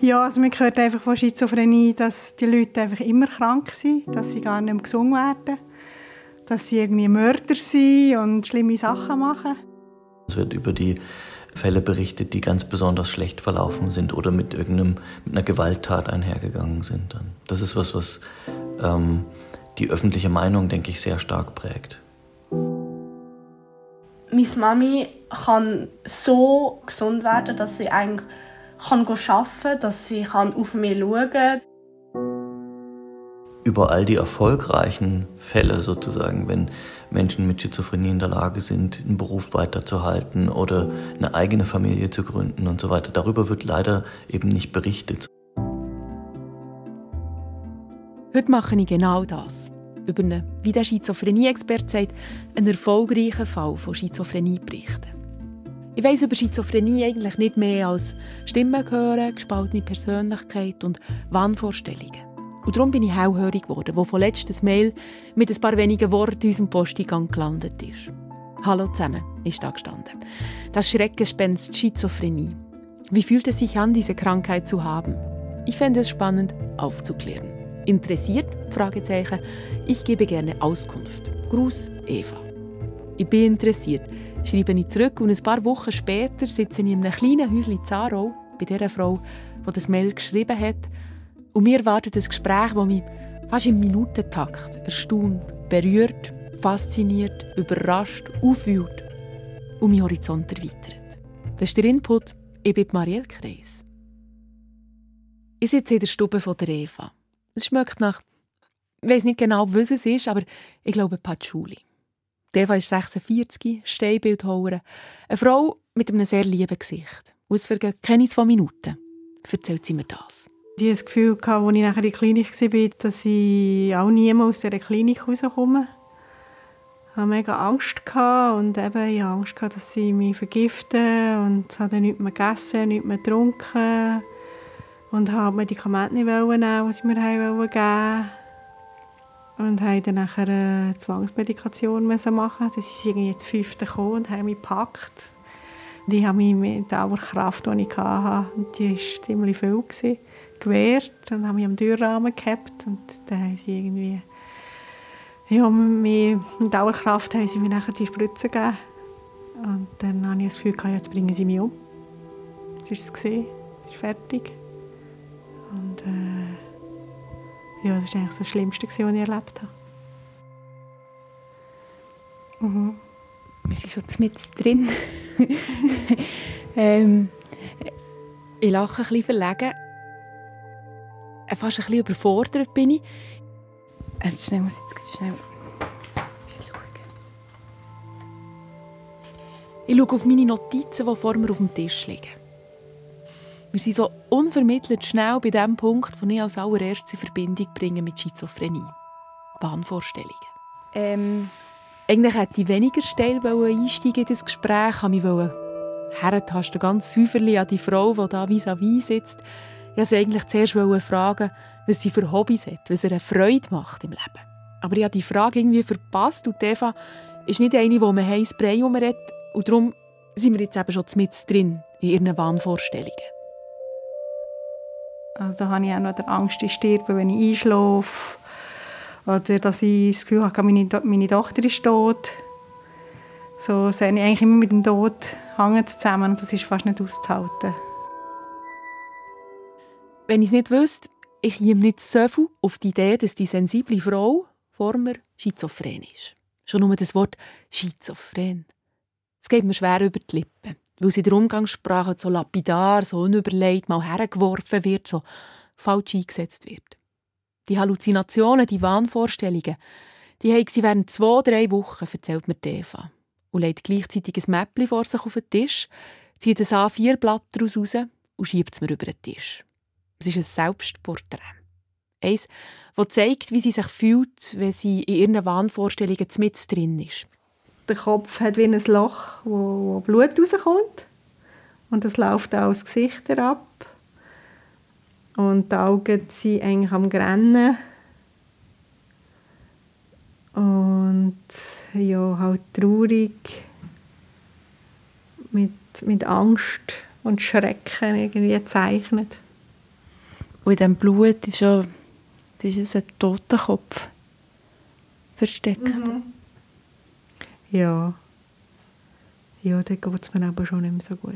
Ja, also man hört einfach von Schizophrenie, dass die Leute einfach immer krank sind, dass sie gar nicht mehr gesungen werden, dass sie irgendwie Mörder sind und schlimme Sachen machen. Es wird über die Fälle berichtet, die ganz besonders schlecht verlaufen sind oder mit irgendeinem mit einer Gewalttat einhergegangen sind. Das ist was, was ähm, die öffentliche Meinung, denke ich, sehr stark prägt. Meine Mami kann so gesund werden, dass sie eigentlich kann arbeiten kann, dass sie auf mich schauen kann. Über all die erfolgreichen Fälle sozusagen, wenn Menschen mit Schizophrenie in der Lage sind, einen Beruf weiterzuhalten oder eine eigene Familie zu gründen und so weiter, darüber wird leider eben nicht berichtet. Heute mache ich genau das. Über einen, wie der Schizophrenie-Experte sagt, einen erfolgreichen Fall von Schizophrenie berichten. Ich weiß über Schizophrenie eigentlich nicht mehr als Stimmen hören, gespaltene Persönlichkeit und Wahnvorstellungen. Und darum bin ich hellhörig geworden, wo von letztes Mail mit ein paar wenigen Worten in unserem Posteingang gelandet ist. Hallo zusammen, ist da gestanden. Das Schreckgespenst Schizophrenie. Wie fühlt es sich an, diese Krankheit zu haben? Ich fände es spannend, aufzuklären. Interessiert? Fragezeichen. Ich gebe gerne Auskunft. Gruß, Eva. Ich bin interessiert schreibe ich zurück und ein paar Wochen später sitze ich in einem kleinen Häuschen Zarau bei der Frau, die das Mail geschrieben hat. Und mir wartet ein Gespräch, das mich fast im Minutentakt erstaunt, berührt, fasziniert, überrascht, aufwühlt und meinen Horizont erweitert. Das ist der Input. Ich bin Marielle Kreis. Ich sitze in der Stube der Eva. Es schmeckt nach, ich weiß nicht genau, was es ist, aber ich glaube Patchouli. Eva ist 46, Steinbildhauerin, eine Frau mit einem sehr lieben Gesicht. Vergehen keine zwei Minuten erzählt sie mir das. Ich hatte das Gefühl, als ich nachher in der Klinik war, dass ich auch nie mehr aus dieser Klinik rauskomme. Ich hatte mega Angst und eben, ich hatte Angst, dass sie mich vergiften und habe dann nichts mehr gegessen, nichts mehr getrunken und habe Medikamente nicht nehmen, die sie mir geben wollten und haben dann nachher eine Zwangsmedikation machen. Sind sie irgendwie jetzt fünfte gekommen und haben mich gepackt. Die haben mich mit der Kraft, die ich hatte, und die war ziemlich viel, gewesen, gewehrt und haben mich am Türrahmen gehabt und dann haben sie irgendwie ja, mit Dauerkraft haben sie mir nachher die Spritze gegeben. Und dann habe ich das Gefühl, jetzt bringen sie mich um. Jetzt ist es gesehen, es ist fertig. Ja, das war eigentlich das Schlimmste, was ich erlebt habe. Mhm. Wir sind schon mit drin. ähm, ich lache ein bisschen verlegen. Äh, fast ein bisschen überfordert bin ich. Äh, schnell, muss jetzt schnell Ich schaue auf meine Notizen, die vor mir auf dem Tisch liegen. Wir sind so unvermittelt schnell bei dem Punkt, den ich als allererstes in Verbindung bringe mit Schizophrenie. Bahnvorstellungen. Ähm, eigentlich hätte ich weniger steil einsteigen in das Gespräch, ich mich herentasten, ganz säuferlich an die Frau, die da vis-à-vis sitzt. Ich wollte sie eigentlich zuerst fragen, was sie für Hobbys hat, was ihr eine Freude macht im Leben. Aber ich habe die Frage irgendwie verpasst und Eva ist nicht eine, die man heiß Brei umredet und darum sind wir jetzt eben schon mit drin in ihren Wahnvorstellungen. Also da habe ich auch noch die Angst, ich sterbe, wenn ich einschlafe. Oder dass ich das Gefühl habe, meine, meine Tochter ist tot. So sehe ich eigentlich immer mit dem Tod hängen zusammen und das ist fast nicht auszuhalten. Wenn ich es nicht wüsste, ich komme nicht so viel auf die Idee, dass die sensible Frau vor mir schizophren ist. Schon nur das Wort schizophren. Es geht mir schwer über die Lippen weil sie in der Umgangssprache so lapidar, so unüberlegt mal hergeworfen wird, so falsch eingesetzt wird. Die Halluzinationen, die Wahnvorstellungen, die haben sie während zwei, drei Wochen, erzählt mir Eva. Und legt gleichzeitig ein Mäppchen vor sich auf den Tisch, zieht ein A4-Blatt daraus raus und schiebt es mir über den Tisch. Es ist ein Selbstporträt. Eins, das zeigt, wie sie sich fühlt, wenn sie in ihren Wahnvorstellungen mit drin ist der Kopf hat wie ein Loch, wo, wo Blut rauskommt. Und das läuft auch aus Gesicht ab. Und die Augen sind eigentlich am Grennen. Und ja, halt traurig. Mit, mit Angst und Schrecken irgendwie gezeichnet. Und in diesem Blut ist, ja, ist ein Totenkopf versteckt. Mhm. Ja. Ja, dann geht es mir aber schon nicht mehr so gut.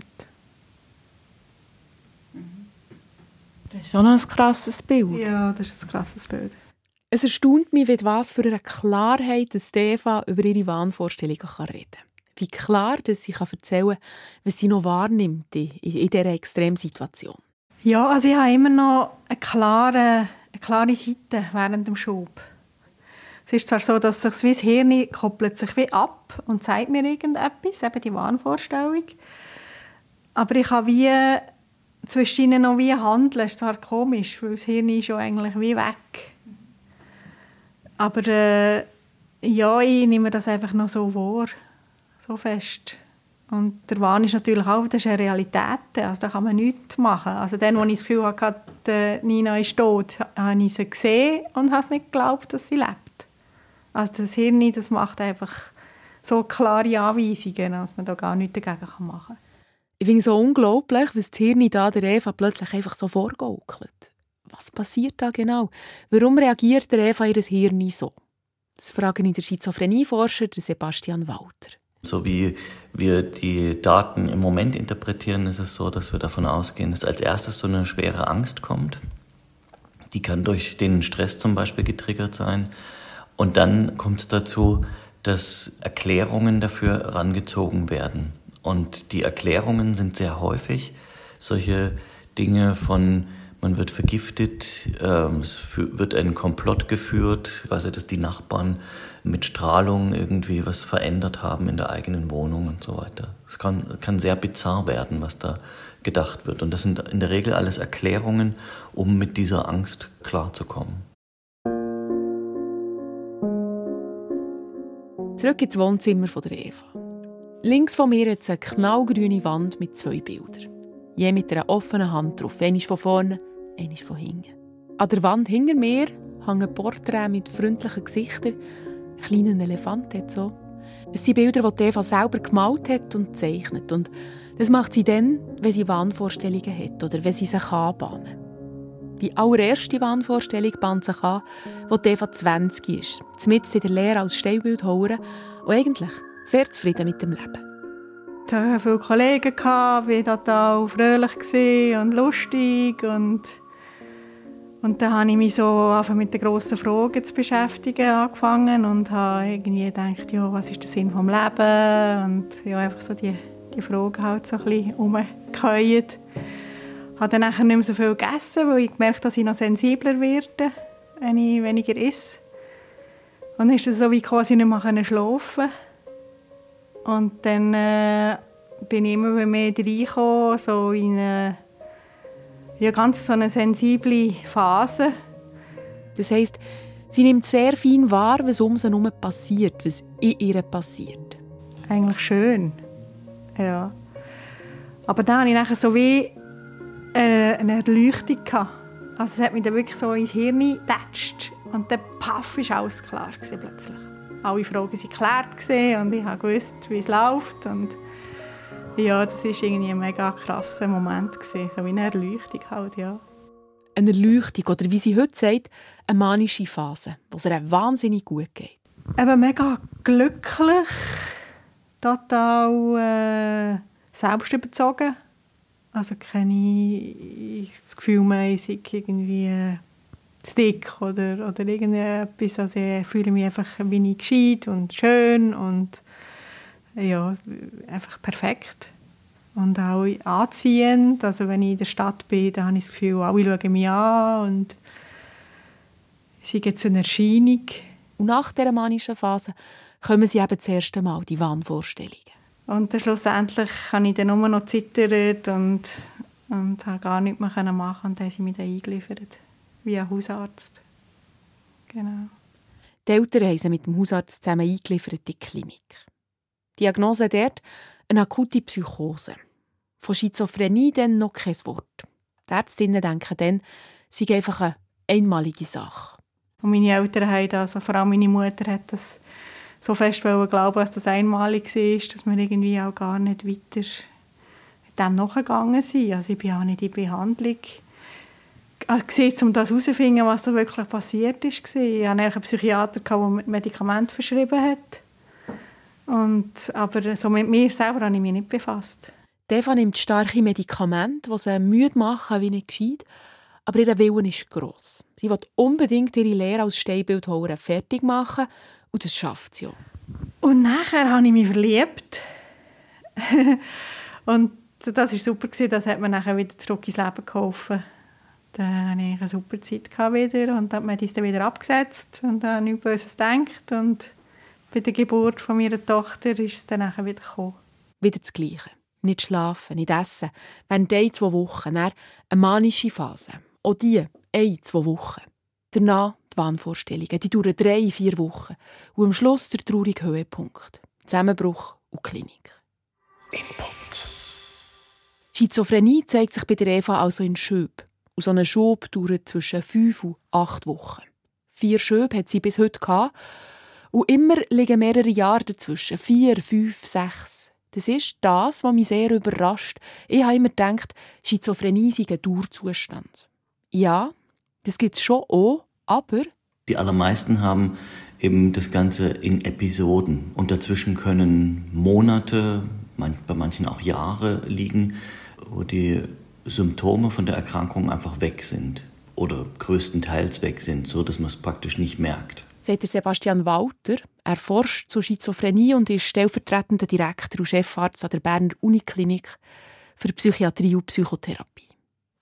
Das ist schon ein krasses Bild. Ja, das ist ein krasses Bild. Es erstaunt mich, mit was für eine Klarheit Eva über ihre Wahnvorstellungen reden kann. Wie klar dass sie erzählen kann, was sie noch wahrnimmt in, in dieser Extremsituation. Ja, also ich habe immer noch eine klare, eine klare Seite während dem Schub. Es ist zwar so, dass sich das Hirn koppelt sich wie ab und zeigt mir irgendetwas, eben die Wahnvorstellung. Aber ich habe wie zwischen ihnen noch wie handeln. Das ist zwar komisch, weil das Hirn ist schon eigentlich wie weg. Aber äh, ja, ich nehme das einfach noch so wahr, so fest. Und der Wahn ist natürlich auch, das ist eine Realität, also da kann man nichts machen. Also dann, als ich das Gefühl hatte, Nina ist tot, habe ich sie gesehen und habe nicht geglaubt, dass sie lebt. Also das Hirn, das macht einfach so klare Anweisungen, dass man da gar nichts dagegen machen kann. Ich finde es so unglaublich, was das Hirn da der Eva plötzlich einfach so vorgaukelt. Was passiert da genau? Warum reagiert der Eva ihr Hirn so? Das frage ich den Schizophrenieforscher Sebastian Walter. So wie wir die Daten im Moment interpretieren, ist es so, dass wir davon ausgehen, dass als erstes so eine schwere Angst kommt. Die kann durch den Stress zum Beispiel getriggert sein. Und dann kommt es dazu, dass Erklärungen dafür herangezogen werden. Und die Erklärungen sind sehr häufig solche Dinge von man wird vergiftet, ähm, es wird ein Komplott geführt, quasi, dass die Nachbarn mit Strahlung irgendwie was verändert haben in der eigenen Wohnung und so weiter. Es kann, kann sehr bizarr werden, was da gedacht wird. Und das sind in der Regel alles Erklärungen, um mit dieser Angst klarzukommen. Zurück ins Wohnzimmer der Eva. Links von mir hat es eine knallgrüne Wand mit zwei Bildern. Je mit einer offenen Hand drauf. Eines von vorne, eines von hinten. An der Wand hinter mir hängen Porträts mit freundlichen Gesichtern. Ein kleiner Elefant hat so. Es sind Bilder, die Eva selber gemalt hat und zeichnet. Und das macht sie dann, wenn sie Wahnvorstellungen hat oder wenn sie sich anbahnen. Die allererste Wahnvorstellung bahnt sich wo Eva 20 ist, mitten in der Lehre als Stellbildhauerin und eigentlich sehr zufrieden mit dem Leben. Ich hatte viele Kollegen, ich war total fröhlich und lustig und und dann habe ich mich so mit den grossen Fragen zu beschäftigen angefangen und habe irgendwie gedacht, ja, was ist der Sinn des Lebens? Und ja, einfach so die, die Fragen halt so ein bisschen. Ich habe dann nachher nicht mehr so viel gegessen, weil ich gemerkt habe, dass ich noch sensibler werde, wenn ich weniger esse. Und dann ist es so wie quasi nicht mehr schlafen Und dann äh, bin ich immer mehr reingekommen, so in eine ja, ganz so eine sensible Phase. Das heisst, sie nimmt sehr fein wahr, was um sie herum passiert, was in ihr passiert. Eigentlich schön, ja. Aber dann hatte ich nachher so wie eine, eine Erleuchtung. Also es hat mich dann wirklich so ins Hirn getatscht und dann paff, war alles klar plötzlich. Alle Fragen waren geklärt und ich wusste, wie es läuft. Und ja, das war irgendwie ein mega krasser Moment, gewesen, so wie eine Erleuchtung halt, ja. Eine Erleuchtung oder wie sie heute sagt, eine manische Phase, wo es ihr wahnsinnig gut geht. Eben mega glücklich, total äh, selbstüberzogen. Also keine das Gefühl ich irgendwie äh, dick oder, oder irgendetwas. Also ich fühle mich einfach bin gescheit und schön und ja, einfach perfekt. Und auch anziehend. Also wenn ich in der Stadt bin, dann habe ich das Gefühl, alle schauen mich an und sie geht zu einer Erscheinung. Und nach dieser manischen Phase kommen sie eben das erste Mal, die Wahnvorstellungen. Und dann schlussendlich habe ich dann nur noch zittert und, und habe gar nichts mehr machen und dann haben sie mich dann eingeliefert, wie ein Hausarzt. Genau. Die Eltern haben sie mit dem Hausarzt zusammen eingeliefert in die Klinik. Diagnose dort, eine akute Psychose. Von Schizophrenie dann noch kein Wort. Die Ärztinnen denken dann, sie sei einfach eine einmalige Sache. Und meine Eltern haben das, also vor allem meine Mutter hat das so fest glauben, dass das einmalig war, dass wir irgendwie auch gar nicht weiter dem nachgegangen sind. Also ich bin auch nicht in Behandlung gesehen, um das herauszufinden, was da wirklich passiert ist. Ich hatte einen Psychiater, der Medikamente verschrieben hat. Und, aber so mit mir selber habe ich mich nicht befasst. Eva nimmt starke Medikamente, die sie müde machen, wie nicht geschieht. Aber ihr Willen ist gross. Sie will unbedingt ihre Lehre als Steinbildhauerin fertig machen und das schafft sie auch. Und nachher habe ich mich verliebt. und das war super. Das hat mir nachher wieder zurück ins Leben geholfen. Dann hatte ich eine super Zeit wieder und dann hat man das dann wieder abgesetzt und dann nichts Böses gedacht. Und bei der Geburt von meiner Tochter ist es dann nachher wieder gekommen. Wieder das Gleiche. Nicht schlafen, nicht essen. Während ein, zwei Wochen. Dann eine manische Phase. Auch die, ein, zwei Wochen. Danach die Wahnvorstellungen. Die dauern drei, vier Wochen. Und am Schluss der traurige Höhepunkt. Zusammenbruch und Klinik. Input. Schizophrenie zeigt sich bei der Eva also in Schüben. Und so ein Schub dauert zwischen fünf und acht Wochen. Vier Schübe hat sie bis heute gehabt. Und immer liegen mehrere Jahre dazwischen. Vier, fünf, sechs. Das ist das, was mich sehr überrascht. Ich habe immer gedacht, Schizophrenie sei ein Dauerzustand. Ja, das gibt es schon auch, aber... Die allermeisten haben eben das Ganze in Episoden. Und dazwischen können Monate, bei manchen auch Jahre liegen, wo die Symptome von der Erkrankung einfach weg sind oder größtenteils weg sind, so dass man es praktisch nicht merkt. Sagt Sebastian Walter. Er forscht zur Schizophrenie und ist stellvertretender Direktor und Chefarzt an der Berner Uniklinik für Psychiatrie und Psychotherapie.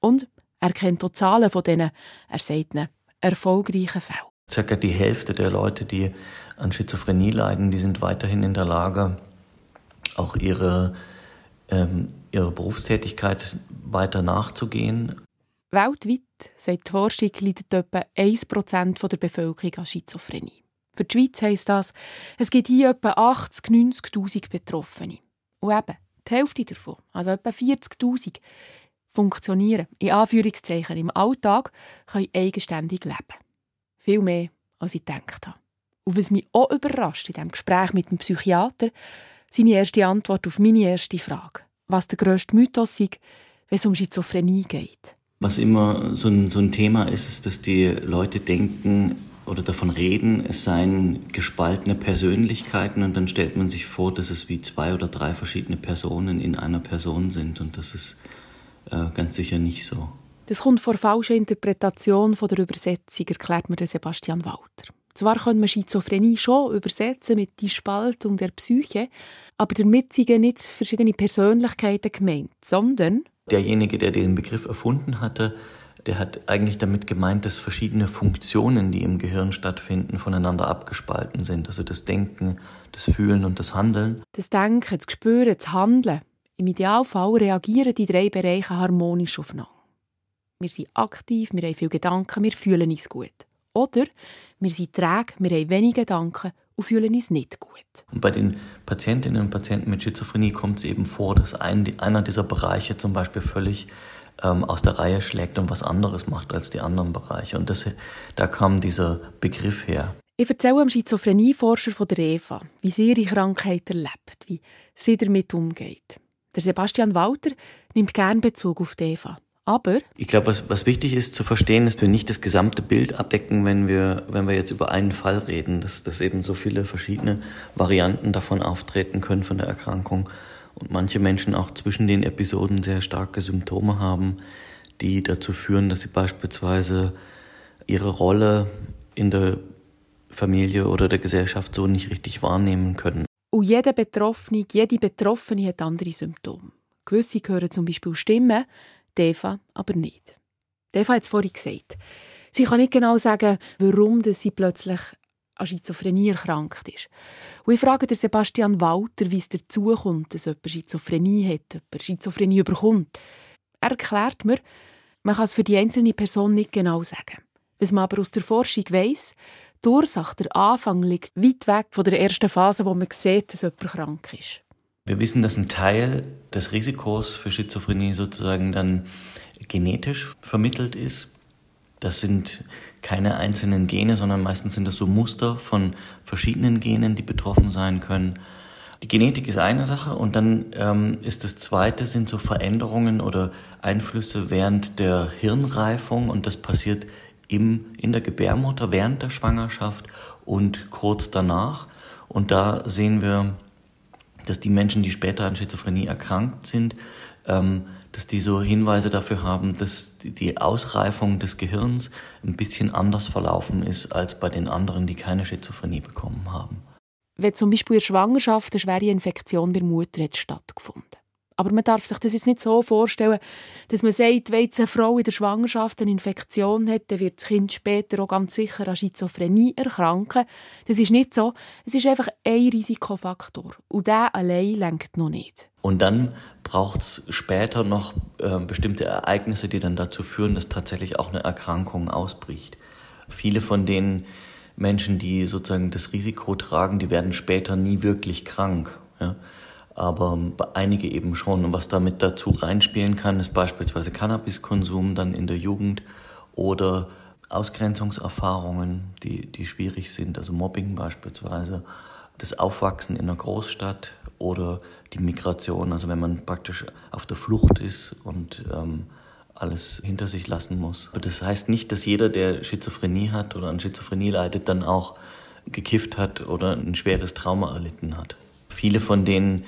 Und er kennt auch Zahlen von diesen, er sagt ihnen, erfolgreichen Fällen. Circa die Hälfte der Leute, die an Schizophrenie leiden, die sind weiterhin in der Lage, auch ihre ähm, ihrer Berufstätigkeit weiter nachzugehen. Weltweit, sagt die Forschung, leidet etwa 1% der Bevölkerung an Schizophrenie. Für die Schweiz heisst das, es gibt hier etwa 80.000, 90.000 Betroffene. Und eben, die Hälfte davon, also etwa 40.000, funktionieren, in Anführungszeichen, im Alltag, können eigenständig leben. Viel mehr, als ich gedacht habe. Und was mich auch überrascht in diesem Gespräch mit dem Psychiater, seine erste Antwort auf meine erste Frage was der grösste Mythos ist, wenn es um Schizophrenie geht. Was immer so ein, so ein Thema ist, ist, dass die Leute denken oder davon reden, es seien gespaltene Persönlichkeiten und dann stellt man sich vor, dass es wie zwei oder drei verschiedene Personen in einer Person sind und das ist äh, ganz sicher nicht so. Das kommt vor falscher Interpretation von der Übersetzung, erklärt mir Sebastian Walter. Zwar kann man Schizophrenie schon übersetzen mit die Spaltung der Psyche, aber damit sind nicht verschiedene Persönlichkeiten gemeint, sondern derjenige, der den Begriff erfunden hatte, der hat eigentlich damit gemeint, dass verschiedene Funktionen, die im Gehirn stattfinden, voneinander abgespalten sind. Also das Denken, das Fühlen und das Handeln. Das Denken, das Spüren, das Handeln. Im Idealfall reagieren die drei Bereiche harmonisch aufeinander. Wir sind aktiv, wir haben viele Gedanken, wir fühlen uns gut. Oder wir sind träge, wir haben wenig Gedanken und fühlen uns nicht gut. Und bei den Patientinnen und Patienten mit Schizophrenie kommt es eben vor, dass ein, einer dieser Bereiche zum Beispiel völlig ähm, aus der Reihe schlägt und was anderes macht als die anderen Bereiche. Und das, da kam dieser Begriff her. Ich erzähle am Schizophrenieforscher von der Eva, wie sie ihre Krankheit erlebt, wie sie damit umgeht. Der Sebastian Walter nimmt gern Bezug auf die Eva. Aber ich glaube, was, was wichtig ist zu verstehen, ist, wir nicht das gesamte Bild abdecken, wenn wir, wenn wir jetzt über einen Fall reden, dass, dass eben so viele verschiedene Varianten davon auftreten können von der Erkrankung und manche Menschen auch zwischen den Episoden sehr starke Symptome haben, die dazu führen, dass sie beispielsweise ihre Rolle in der Familie oder der Gesellschaft so nicht richtig wahrnehmen können. Und jeder Betroffene, jede Betroffene hat andere Symptome. Gewisse hören zum Beispiel Stimmen, Eva aber nicht. Eva hat es vorhin gesagt. Sie kann nicht genau sagen, warum sie plötzlich an Schizophrenie erkrankt ist. Und ich frage Sebastian Walter, wie es dazu kommt, dass jemand Schizophrenie hat, jemand Schizophrenie überkommt. Er erklärt mir, man kann es für die einzelne Person nicht genau sagen. Was man aber aus der Forschung weiss, die Ursache, der Anfang liegt weit weg von der ersten Phase, wo man sieht, dass jemand krank ist. Wir wissen, dass ein Teil des Risikos für Schizophrenie sozusagen dann genetisch vermittelt ist. Das sind keine einzelnen Gene, sondern meistens sind das so Muster von verschiedenen Genen, die betroffen sein können. Die Genetik ist eine Sache und dann ähm, ist das zweite, sind so Veränderungen oder Einflüsse während der Hirnreifung und das passiert im, in der Gebärmutter während der Schwangerschaft und kurz danach. Und da sehen wir, dass die Menschen, die später an Schizophrenie erkrankt sind, ähm, dass die so Hinweise dafür haben, dass die Ausreifung des Gehirns ein bisschen anders verlaufen ist als bei den anderen, die keine Schizophrenie bekommen haben wenn zum Beispiel in der Schwangerschaft eine schwere Infektion bei der Mutter hat stattgefunden. Aber man darf sich das jetzt nicht so vorstellen, dass man sagt, wenn eine Frau in der Schwangerschaft eine Infektion hat, dann wird das Kind später auch ganz sicher an Schizophrenie erkranken. Das ist nicht so. Es ist einfach ein Risikofaktor. Und der allein lenkt noch nicht. Und dann braucht es später noch äh, bestimmte Ereignisse, die dann dazu führen, dass tatsächlich auch eine Erkrankung ausbricht. Viele von denen Menschen, die sozusagen das Risiko tragen, die werden später nie wirklich krank. Ja? Aber einige eben schon. Und was damit dazu reinspielen kann, ist beispielsweise Cannabiskonsum dann in der Jugend oder Ausgrenzungserfahrungen, die, die schwierig sind, also Mobbing beispielsweise, das Aufwachsen in einer Großstadt oder die Migration, also wenn man praktisch auf der Flucht ist und ähm, alles hinter sich lassen muss. Das heißt nicht, dass jeder, der Schizophrenie hat oder an Schizophrenie leidet, dann auch gekifft hat oder ein schweres Trauma erlitten hat. Viele von den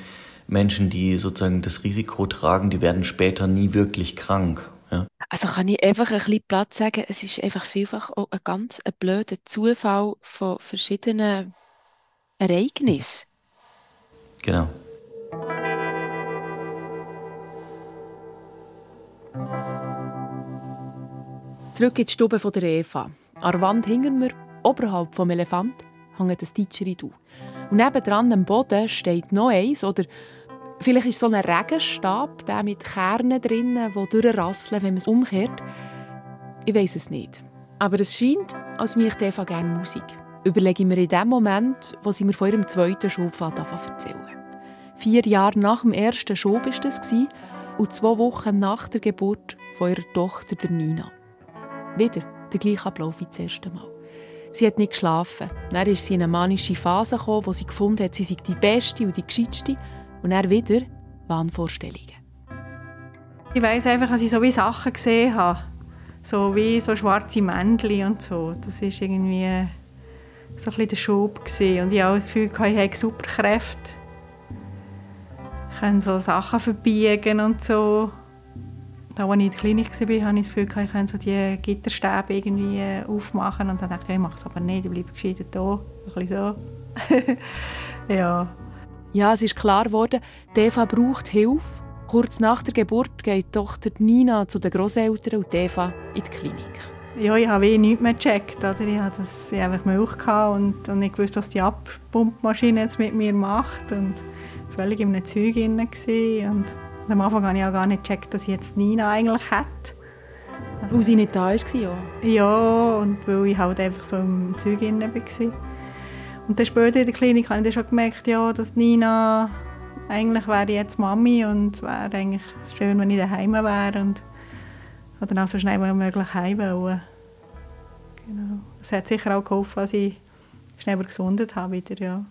Menschen, die sozusagen das Risiko tragen, die werden später nie wirklich krank. Ja. Also kann ich einfach ein bisschen Platz sagen, es ist einfach vielfach auch ein ganz ein blöder Zufall von verschiedenen Ereignissen. Genau. Zurück in die Stube von der Eva. An der Wand hinter mir, oberhalb vom Elefant, hängt ein Didgeridoo. Und nebendran am Boden steht noch eins, oder vielleicht ist es so ein Regenstab, der mit Kernen drinnen, die durchrasseln, wenn man es umkehrt. Ich weiß es nicht. Aber es scheint, als mich Eva gerne Musik. Überlege ich mir in dem Moment, wo sie mir von ihrem zweiten Schubfahrt erzählen. Vier Jahre nach dem ersten Schub war das und zwei Wochen nach der Geburt von ihrer Tochter der Nina. Wieder der gleiche Ablauf wie das erste Mal. Sie hat nicht geschlafen. Dann ist sie in eine manische Phase gekommen, wo sie gefunden hat, sie sei die Beste und die Gescheitste. Und dann wieder Wahnvorstellungen. Ich weiss einfach, dass ich so wie Sachen gesehen habe. So wie so schwarze Männchen und so. Das war irgendwie so ein bisschen der Schub. Gewesen. Und ich habe das Gefühl, ich habe Superkräfte. Ich kann so Sachen verbiegen und so. Da, als ich in der Klinik war, hatte ich das Gefühl, ich könnte so die Gitterstäbe irgendwie äh, aufmachen. Und dann dachte ich, ich mache es aber nicht, ich bleibe gescheiter hier. Ein bisschen so. ja. Ja, es ist klar geworden, Eva braucht Hilfe. Kurz nach der Geburt geht die Tochter Nina zu den Großeltern und Eva in die Klinik. Ja, ich habe nichts mehr gecheckt. Oder? Ich hatte das, ich einfach Milch und, und ich wusste, was die Abpumpmaschine jetzt mit mir macht. Und völlig in einem Zeug drin. Und am Anfang habe ich auch gar nicht gecheckt, dass ich jetzt Nina eigentlich hätte. Weil sie nicht da war, ja? Ja, und weil ich halt einfach so im Zeug drin war. Und dann später in der Klinik habe ich dann schon gemerkt, ja, dass Nina eigentlich wäre jetzt Mami und wäre eigentlich schön, wenn ich daheim wäre und dann auch so schnell wie möglich heim wollen. Genau. Das hat sicher auch geholfen, dass ich schneller gesundet habe wieder, ja.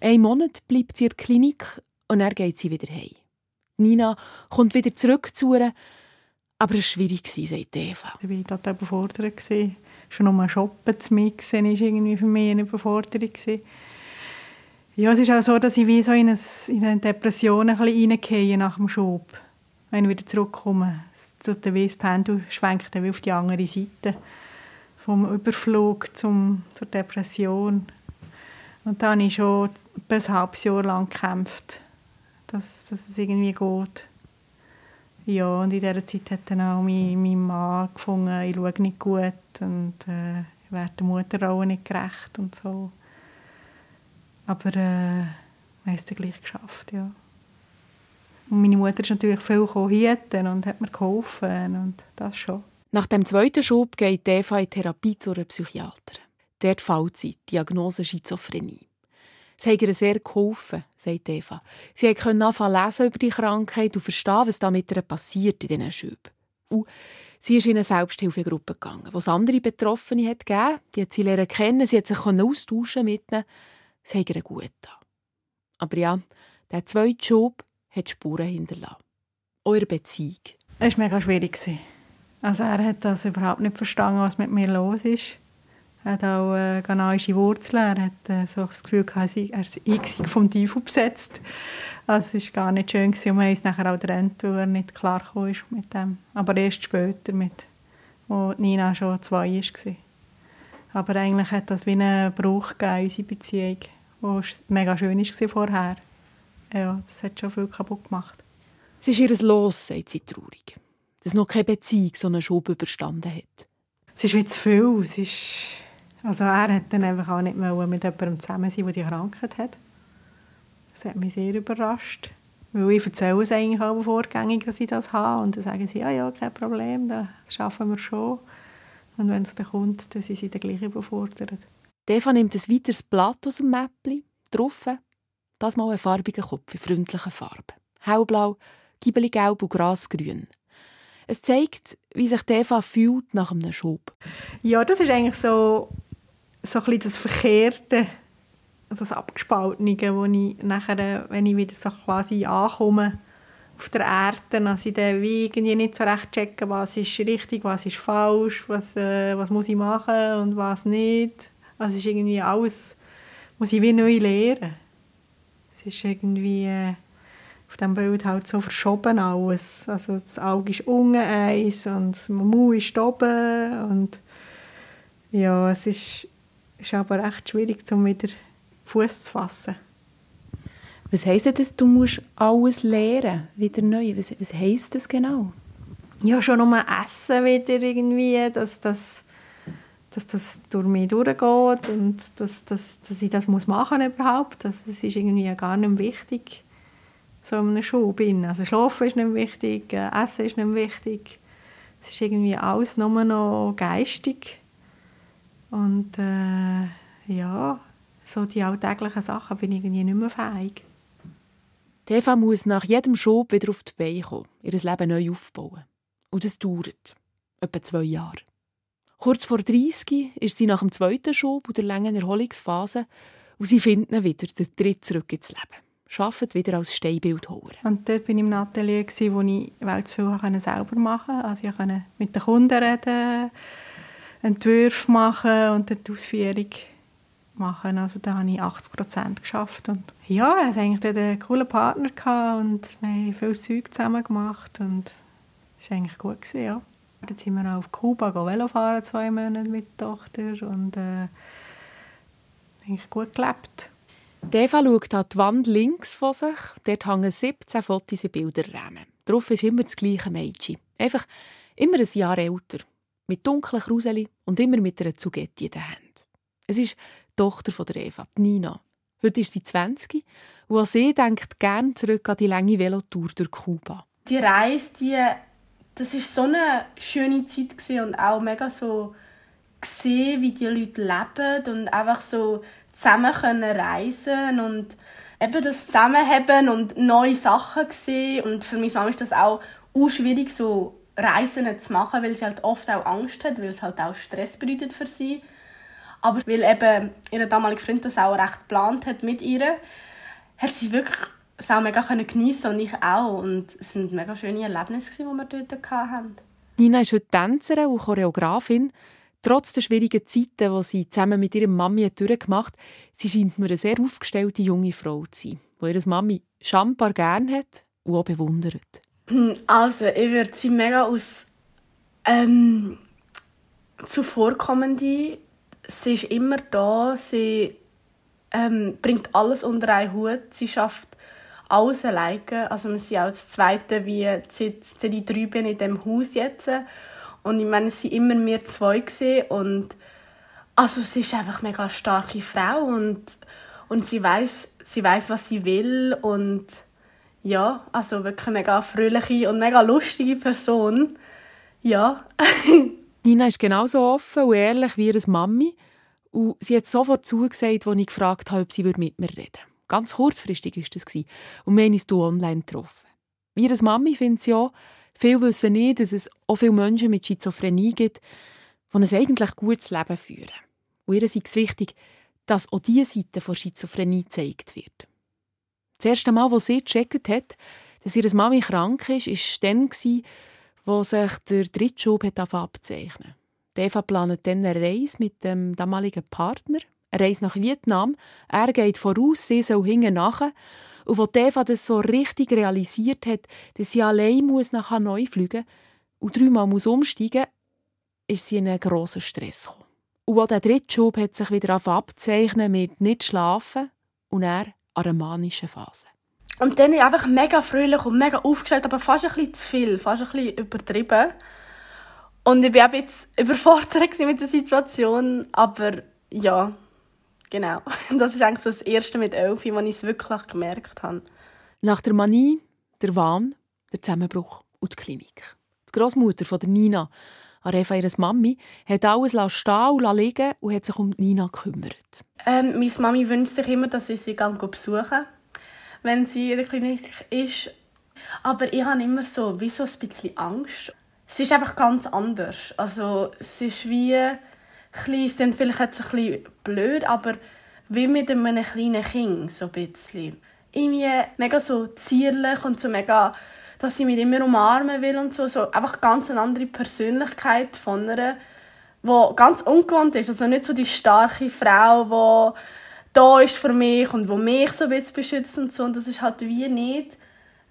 Einen Monat bleibt sie in der Klinik und dann geht sie wieder heim. Nina kommt wieder zurück zu ihr. Aber es war schwierig, sagt Eva. Ich war total überfordert. Schon nur shoppen zu mixen war irgendwie für mich eine Überforderung. Ja, es ist auch so, dass ich wie so in, eine, Depression ein nach dem Schub. Wenn ich wieder zurückkomme. Der Pendel schwenkt dann auf die andere Seite. Vom Überflug zum, zur Depression. Und dann habe ich schon ein halbes Jahr lang gekämpft dass, dass es irgendwie geht. Ja, und in dieser Zeit hat dann auch mein, mein Mann gefunden, ich schaue nicht gut und äh, ich werde der Mutterrolle nicht gerecht und so. Aber äh, wir haben es dann gleich geschafft, ja. Und meine Mutter ist natürlich viel gekommen und hat mir geholfen und das schon. Nach dem zweiten Schub geht Eva in Therapie zu einer Psychiaterin. Dort fällt sie Diagnose Schizophrenie. Es hat ihr sehr geholfen, sagt Eva. Sie konnte anfangen lesen über die Krankheit und verstehen, was da mit ihr passiert in diesen Schüben. Und sie ist in eine Selbsthilfegruppe gegangen, wo es andere Betroffene hat gegeben. Die hat sie lernen kennen, sie hat sich austauschen mit ihnen. Es hat ihr gut getan. Aber ja, Der zweite Schub hat Spuren hinterlassen. Eure Beziehung. Es war mega schwierig. Also er hat das überhaupt nicht verstanden, was mit mir los ist. Er hat auch äh, ghanaische Wurzeln. Er hat äh, so das Gefühl, gehabt, er sei vom Teufel besetzt. Also es war gar nicht schön. Gewesen. Und wir haben uns nachher auch getrennt, weil er nicht klar ist mit dem. Aber erst später, mit, wo Nina schon zwei war. Aber eigentlich hat das wie einen Bruch gegeben, unsere Beziehung, die mega schön war vorher. Ja, das hat schon viel kaputt gemacht. Es ist ihr Los, sagt sie traurig. Dass noch keine Beziehung so einen Schub überstanden hat. Es ist wie zu viel. Es ist also er hat dann einfach auch nicht mehr mit jemandem zusammen sein, der die Krankheit hat. Das hat mich sehr überrascht. Weil ich erzähle es eigentlich auch vorgängig, dass ich das habe. Und dann sagen sie, ja, ja, kein Problem, das schaffen wir schon. Und wenn es dann kommt, dann sind sie dann gleich überfordert. Eva nimmt ein weiteres Blatt aus dem Mäppli, drauf, das mal ein farbiger Kopf in freundlichen Farben. Hellblau, Gibbeli-gelb und grasgrün. Es zeigt, wie sich Eva fühlt nach einem Schub. Ja, das ist eigentlich so so ein das Verkehrte, das Abgespaltene, wo ich nachher, wenn ich wieder so quasi ankomme auf der Erde, dass ich dann wie irgendwie nicht so recht checken, was ist richtig, was ist falsch, was, äh, was muss ich machen und was nicht. Also ist irgendwie alles, muss ich wie neu lernen. Es ist irgendwie äh, auf dem Bild halt so verschoben alles. Also das Auge ist unten eins und das Mund ist oben und ja, es ist ist aber echt schwierig, um wieder Fuß zu fassen. Was heisst das, du musst alles lernen, wieder neu? Was, was heisst das genau? Ja, schon nur Essen wieder irgendwie, dass das, dass das durch mich durchgeht und dass, dass, dass ich das muss machen überhaupt. Das, das ist irgendwie gar nicht wichtig, so in einem Schub. Also Schlafen ist nicht wichtig, äh, Essen ist nicht wichtig. Es ist irgendwie alles nur noch geistig. Und äh, ja, so die alltäglichen Sachen bin ich irgendwie nicht mehr fähig. Die Eva muss nach jedem Schub wieder auf die Beine kommen, ihr Leben neu aufbauen. Und das dauert etwa zwei Jahre. Kurz vor 30 ist sie nach dem zweiten Schub und der langen Erholungsphase und sie findet wieder, den Tritt zurück ins Leben. Arbeitet wieder als Steinbildhauer. Und dort war ich im Atelier, wo ich zu viel selber machen konnte. Also ich konnte mit den Kunden reden, Entwürfe machen und dann die Ausführung machen. Also da habe ich 80 Prozent geschafft. Und ja, ich hatte eigentlich einen coolen Partner und wir haben viel Zeug zusammen gemacht und es war eigentlich gut. Gewesen, ja. Dann sind wir auch auf Kuba Velofahren, zwei Monate mit der Tochter und äh, eigentlich gut gelebt. Eva schaut an die Wand links von sich. Dort hängen 17 Fotos in Bilderrahmen. Darauf ist immer das gleiche Mädchen. Einfach immer ein Jahr älter mit dunklen Kruseli und immer mit einer Zugetti in der Hand. Es ist die Tochter von der Eva, Nina. Heute ist sie 20 und auch sie denkt gerne zurück an die lange Velotour durch Kuba. Die Reise, die, das war so eine schöne Zeit und auch mega so gesehen, wie die Leute leben und einfach so zusammen können reisen und eben das Zusammenhaben und neue Sachen sehen und für mich ist das auch schwierig so Reisen zu machen, weil sie halt oft auch Angst hat, weil es halt auch Stress bedeutet für sie. Aber weil eben ihr damaliger Freund das auch recht geplant hat mit ihr, hat sie wirklich es auch mega geniessen und ich auch. Und es waren mega schöne Erlebnisse, die wir dort hatten. Nina ist heute Tänzerin und Choreografin. Trotz der schwierigen Zeiten, die sie zusammen mit ihrer Mami durchgemacht hat, sie scheint mir eine sehr aufgestellte junge Frau zu sein, die ihre Mami schambar gerne hat und auch bewundert. Also, ich würde sie mega aus ähm, zuvorkommende. Sie ist immer da, sie ähm, bringt alles unter einen Hut, sie schafft alles alleine. Also wir sind auch das Zweite, wie seit, seit ich drei bin in diesem Haus jetzt. Und ich meine, es waren immer wir zwei. Gewesen. Und also sie ist einfach eine mega starke Frau und, und sie weiß sie weiß was sie will und ja, also wirklich eine mega fröhliche und mega lustige Person. Ja. Nina ist genauso offen und ehrlich wie ihre Mami. Und sie hat sofort zugesagt, als ich gefragt habe, ob sie mit mir reden würde. Ganz kurzfristig war das. Und wir haben uns online getroffen. Wie ihre Mami findet sie auch, viele wissen nicht, dass es auch viele Menschen mit Schizophrenie gibt, die ein eigentlich gutes Leben führen. Und ihr ist es wichtig, dass auch diese Seite von Schizophrenie gezeigt wird. Das erste Mal, als sie gecheckt hat, dass ihre Mami krank ist, war dann, wo sich der Drittschub abzeichnen Eva plant dann eine Reise mit dem damaligen Partner, eine Reise nach Vietnam. Er geht voraus, sie soll hinten nach. Und als Eva das so richtig realisiert hat, dass sie allein muss nach Hanoi fliegen und dreimal muss umsteigen muss, ist sie in einen grossen Stress gekommen. Und auch der Drittschub hat sich wieder abzeichnen mit nicht schlafen und er an einer manischen Phase. Und dann einfach mega fröhlich und mega aufgestellt, aber fast ein bisschen zu viel, fast ein bisschen übertrieben. Und ich war jetzt überfordert mit der Situation, aber ja, genau. Das ist eigentlich so das erste mit Elfi, wo ich es wirklich gemerkt habe. Nach der Manie, der Wahn, der Zusammenbruch und die Klinik. Die Großmutter von der Nina, Arefa ihres Mami, hat alles stehen und liegen und hat sich um Nina gekümmert. Ähm, meine Mami wünscht sich immer, dass ich sie besuchen wenn sie in der Klinik ist. Aber ich habe immer so, wie so ein bisschen Angst es ist einfach ganz anders. Also es ist wie, klingt vielleicht jetzt ein bisschen blöd, aber wie mit einem kleinen Kind, so ein bisschen. Irgendwie mega so zierlich und so mega, dass sie mich immer umarmen will und so. so einfach ganz eine andere Persönlichkeit von einer, die ganz ungewohnt ist. Also nicht so die starke Frau, die da ist für mich und wo mich so ein beschützt und so. Und das ist halt wie nicht,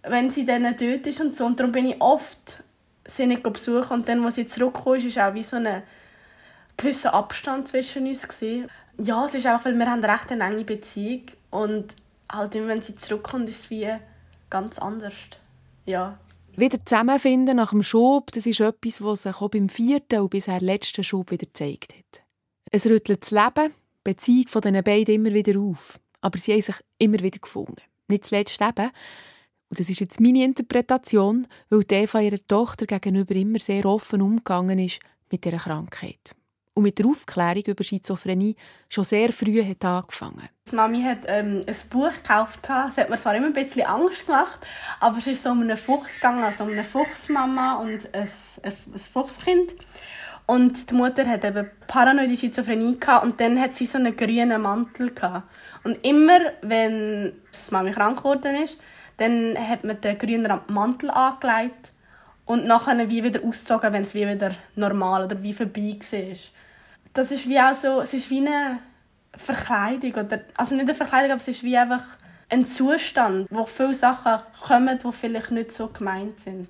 wenn sie dann dort ist und so. Und darum bin ich oft sie nicht besuchen. Und dann, als sie zurückkam, ist auch wie so ein gewisser Abstand zwischen uns. Gewesen. Ja, es ist auch, weil wir haben recht eine enge Beziehung und halt immer, wenn sie zurückkommt, ist es wie ganz anders. Ja. Wieder zusammenfinden nach dem Schub, das ist etwas, was sich auch beim vierten und bisher letzten Schub wieder gezeigt hat. Es rüttelt das Leben, die Beziehung von diesen beiden immer wieder auf. Aber sie haben sich immer wieder gefunden. Nicht zuletzt eben, und das ist jetzt meine Interpretation, weil Eva ihrer Tochter gegenüber immer sehr offen umgegangen ist mit dieser Krankheit. Und mit der Aufklärung über Schizophrenie schon sehr früh hat angefangen. Die Mami hat ähm, ein Buch gekauft. Es hat mir zwar immer ein bisschen Angst gemacht, aber es ist so um einen Fuchs gegangen, also um eine Fuchsmama und ein, ein, Fuchskind. Und die Mutter hat eben paranoide Schizophrenie gehabt, und dann hat sie so einen grünen Mantel gehabt. Und immer, wenn die Mami krank geworden ist, dann hat man den grünen Mantel angelegt und nachher wie wieder ausgezogen, wenn es wie wieder normal oder wie vorbei war. Das ist wie auch so, es ist wie eine Verkleidung oder also nicht eine Verkleidung, aber es ist wie einfach ein Zustand, wo viele Sachen kommen, die vielleicht nicht so gemeint sind.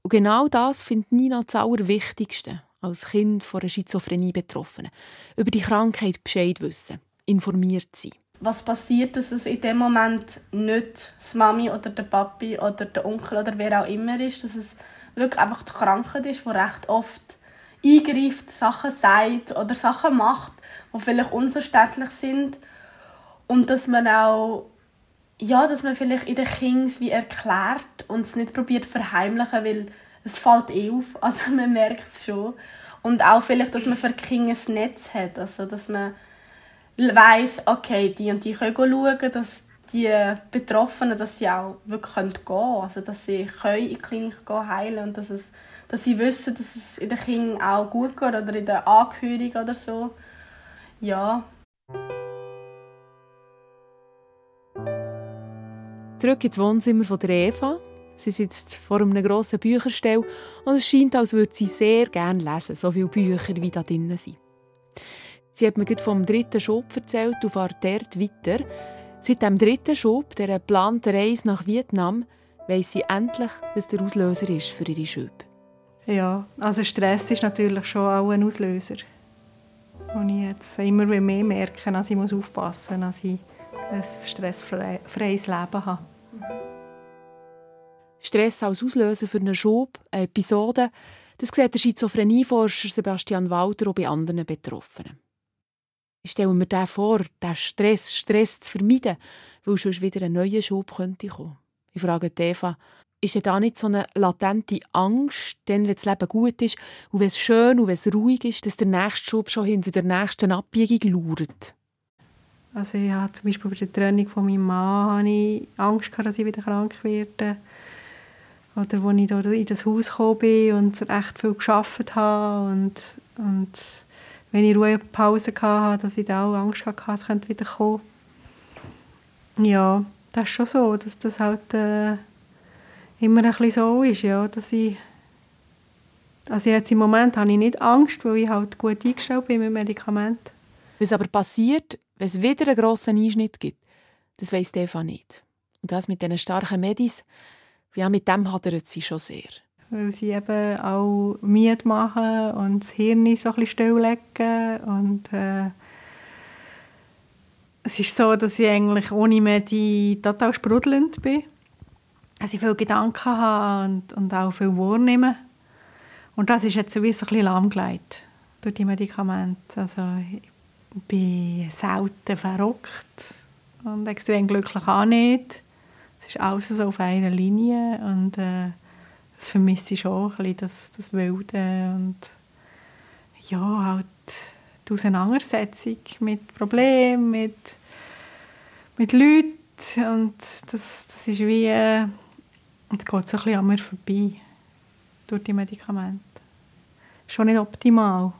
Und genau das findet Nina das Allerwichtigste als Kind von einer Schizophrenie Betroffenen. Über die Krankheit Bescheid wissen, informiert sein was passiert, dass es in dem Moment nicht das Mami oder der Papi oder der Onkel oder wer auch immer ist, dass es wirklich einfach die Krankheit ist, die recht oft eingreift, Sachen sagt oder Sachen macht, die vielleicht unverständlich sind. Und dass man auch ja, dass man vielleicht in den Kings wie erklärt und es nicht probiert verheimlichen, weil es fällt eh auf, also man merkt es schon. Und auch vielleicht, dass man für King ein Netz hat, also dass man weiß, okay, die und die können schauen, dass die Betroffenen, dass sie auch wirklich gehen können, also dass sie in die Klinik gehen, heilen und dass, es, dass sie wissen, dass es in den Kindern auch gut geht oder in den Angehörigen oder so. Ja. Zurück ins Wohnzimmer von der Eva. Sie sitzt vor einem grossen Bücherstell und es scheint, als würde sie sehr gerne lesen, so viele Bücher wie da drinnen sind. Sie hat mir vom dritten Schub erzählt und fährt dort weiter. Seit dem dritten Schub, der geplanten Reise nach Vietnam, weiss sie endlich, was der Auslöser ist für ihre Schübe. Ja, also Stress ist natürlich schon auch ein Auslöser. Und ich jetzt immer mehr merke, dass ich aufpassen muss, dass ich ein stressfreies Leben habe. Stress als Auslöser für einen Schub, eine Episode, das sieht der Schizophrenieforscher Sebastian Walter auch bei anderen Betroffenen. Ich stelle mir den vor, den Stress, Stress zu vermeiden, weil sonst wieder ein neuer Schub könnte. Ich frage Eva, ist da nicht so eine latente Angst, denn wenn das Leben gut ist und wenn es schön und wenn es ruhig ist, dass der nächste Schub schon hinter der nächsten Abbiegung lauert? Also ich hatte zum Beispiel bei der Trennung von meinem Mann hatte ich Angst, dass ich wieder krank werde. Oder als ich in das Haus gekommen bin und echt viel gearbeitet habe und, und wenn ich Ruhepause hatte, dass ich da auch Angst hatte, es wieder kommen. Ja, das ist schon so, dass das halt äh, immer ein bisschen so ist, ja, dass ich also jetzt im Moment habe ich nicht Angst, weil ich halt gut eingestellt bin mit Medikamenten. Was aber passiert, wenn es wieder einen grossen Einschnitt gibt, das weiss Eva nicht. Und das mit diesen starken Medis, ja, mit dem hadert sie schon sehr. Weil sie eben auch Miet machen und das Hirn so ein bisschen stilllegen. Und äh, es ist so, dass ich eigentlich ohne Medi total sprudelnd bin. Also ich viele Gedanken habe und, und auch viel wahrnehme. Und das ist jetzt wie so ein bisschen lahmgelegt durch die Medikamente. Also ich bin selten verrückt und extrem glücklich auch nicht. Es ist alles so auf einer Linie und äh, das vermisse ich schon ein bisschen, das, das Wilde und ja, halt die Auseinandersetzung mit Problemen, mit, mit Leuten und das, das ist wie, äh, es geht so ein bisschen an mir vorbei durch die Medikamente schon nicht optimal.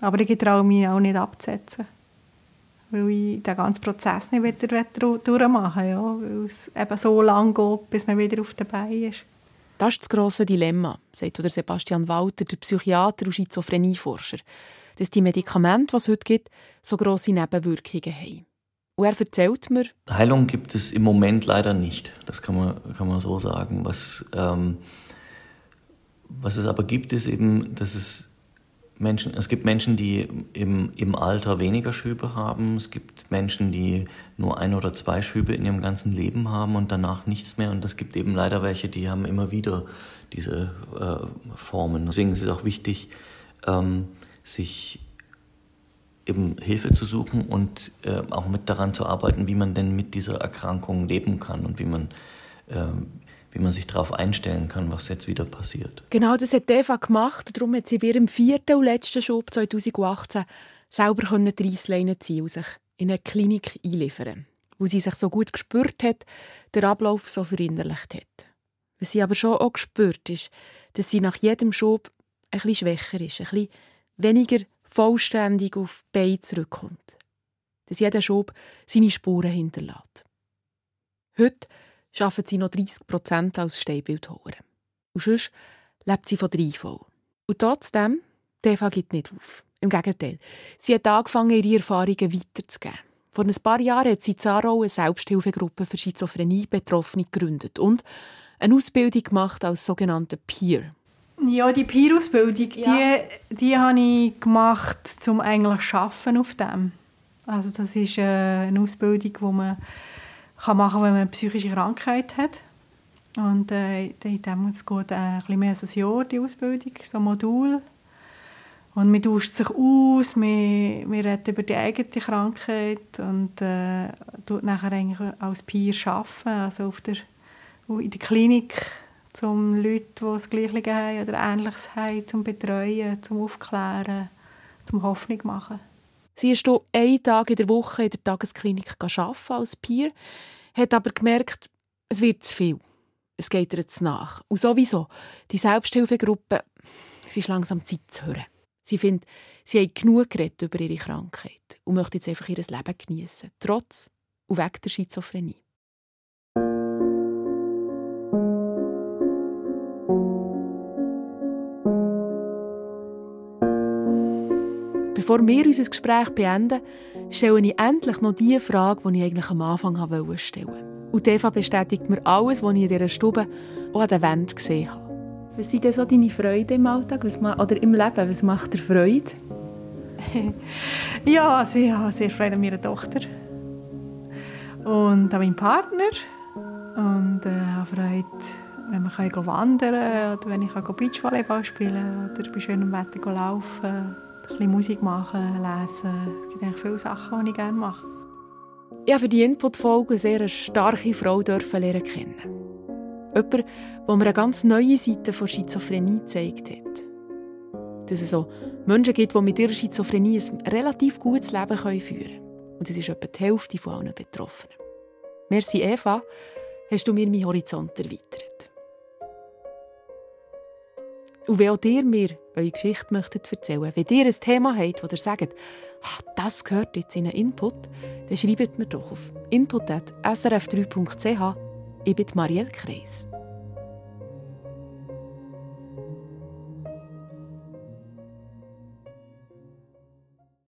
Aber ich traue mich auch nicht abzusetzen. Weil ich den ganzen Prozess nicht wieder durchmachen ja, Weil es eben so lange geht, bis man wieder auf den Beinen ist. Das ist das grosse Dilemma, sagt Sebastian Walter, der Psychiater und Schizophrenieforscher, dass die Medikamente, die es heute gibt, so grosse Nebenwirkungen haben. Und er erzählt mir... Heilung gibt es im Moment leider nicht. Das kann man, kann man so sagen. Was... Ähm was es aber gibt, ist eben, dass es Menschen, es gibt Menschen, die im, im Alter weniger Schübe haben. Es gibt Menschen, die nur ein oder zwei Schübe in ihrem ganzen Leben haben und danach nichts mehr. Und es gibt eben leider welche, die haben immer wieder diese äh, Formen. Deswegen ist es auch wichtig, ähm, sich eben Hilfe zu suchen und äh, auch mit daran zu arbeiten, wie man denn mit dieser Erkrankung leben kann und wie man äh, wie man sich darauf einstellen kann, was jetzt wieder passiert. Genau, das hat Eva gemacht. Darum hat sie bei ihrem vierten und letzten Schub 2018 selber die Reissleine ziehen und sich in eine Klinik einliefern, wo sie sich so gut gespürt hat, den Ablauf so verinnerlicht hat. Was sie aber schon auch gespürt ist, dass sie nach jedem Schub ein bisschen schwächer ist, ein bisschen weniger vollständig auf die Beine zurückkommt. Dass jeder Schub seine Spuren hinterlässt. Heute arbeiten sie noch 30 Prozent als Steinbildhauer. Und sonst lebt sie von drei voll. Und trotzdem, Eva gibt nicht auf. Im Gegenteil, sie hat angefangen, ihre Erfahrungen weiterzugeben. Vor ein paar Jahren hat sie in Zarau eine Selbsthilfegruppe für Schizophrenie-Betroffene gegründet und eine Ausbildung gemacht als sogenannte Peer. Ja, die Peer-Ausbildung, ja. die, die habe ich gemacht, um eigentlich zu arbeiten auf dem. Also das ist äh, eine Ausbildung, wo man kann machen, wenn man eine psychische Krankheit hat. Und äh, in dem geht äh, ein bisschen mehr als ein Jahr, die Ausbildung, so ein Modul. Und man tauscht sich aus, man, man redet über die eigene Krankheit und äh, tut nachher eigentlich als Peer arbeiten, also auf der, in der Klinik, um Leute, die das Gleiche haben oder Ähnliches haben, zum Betreuen, zum Aufklären, zum Hoffnung machen. Sie ist hier einen Tag in der Woche in der Tagesklinik arbeiten als Peer, hat aber gemerkt, es wird zu viel. Es geht ihr jetzt nach. Und sowieso, die Selbsthilfegruppe, es ist langsam Zeit zu hören. Sie findet, sie hat genug geredet über ihre Krankheit und möchte jetzt einfach ihr Leben genießen, trotz und wegen der Schizophrenie. Bevor wir unser Gespräch beenden, stelle ich endlich noch die Frage, die ich eigentlich am Anfang wollte stellen. Und Eva bestätigt mir alles, was ich in dieser Stube auch an der Wand gesehen habe. Was sind denn so deine Freude im Alltag was oder im Leben? Was macht dir Freude? ja, also ich habe sehr Freude an meiner Tochter und an meinem Partner und äh, habe Freude, wenn kann wandern kann oder wenn ich Beachvolleyball spielen kann oder bei schönem Wetter laufen kann bisschen Musik machen, lesen. Es gibt viele Sachen, die ich gerne mache. Ich habe für die Input-Folge eine sehr starke Frau lernen kennen. Jemand, der mir eine ganz neue Seite von Schizophrenie gezeigt hat. Dass es so Menschen gibt, die mit ihrer Schizophrenie ein relativ gutes Leben führen können. Und das ist etwa die Hälfte von allen Betroffenen. Merci, Eva, hast du mir meinen Horizont erweitert. Und wenn auch ihr mir eure Geschichte möchtet erzählen wenn ihr ein Thema habt, wo ihr sagt, ah, das gehört jetzt in einen Input, dann schreibt mir doch auf input.srf3.ch. Ich bin Marielle Kreis.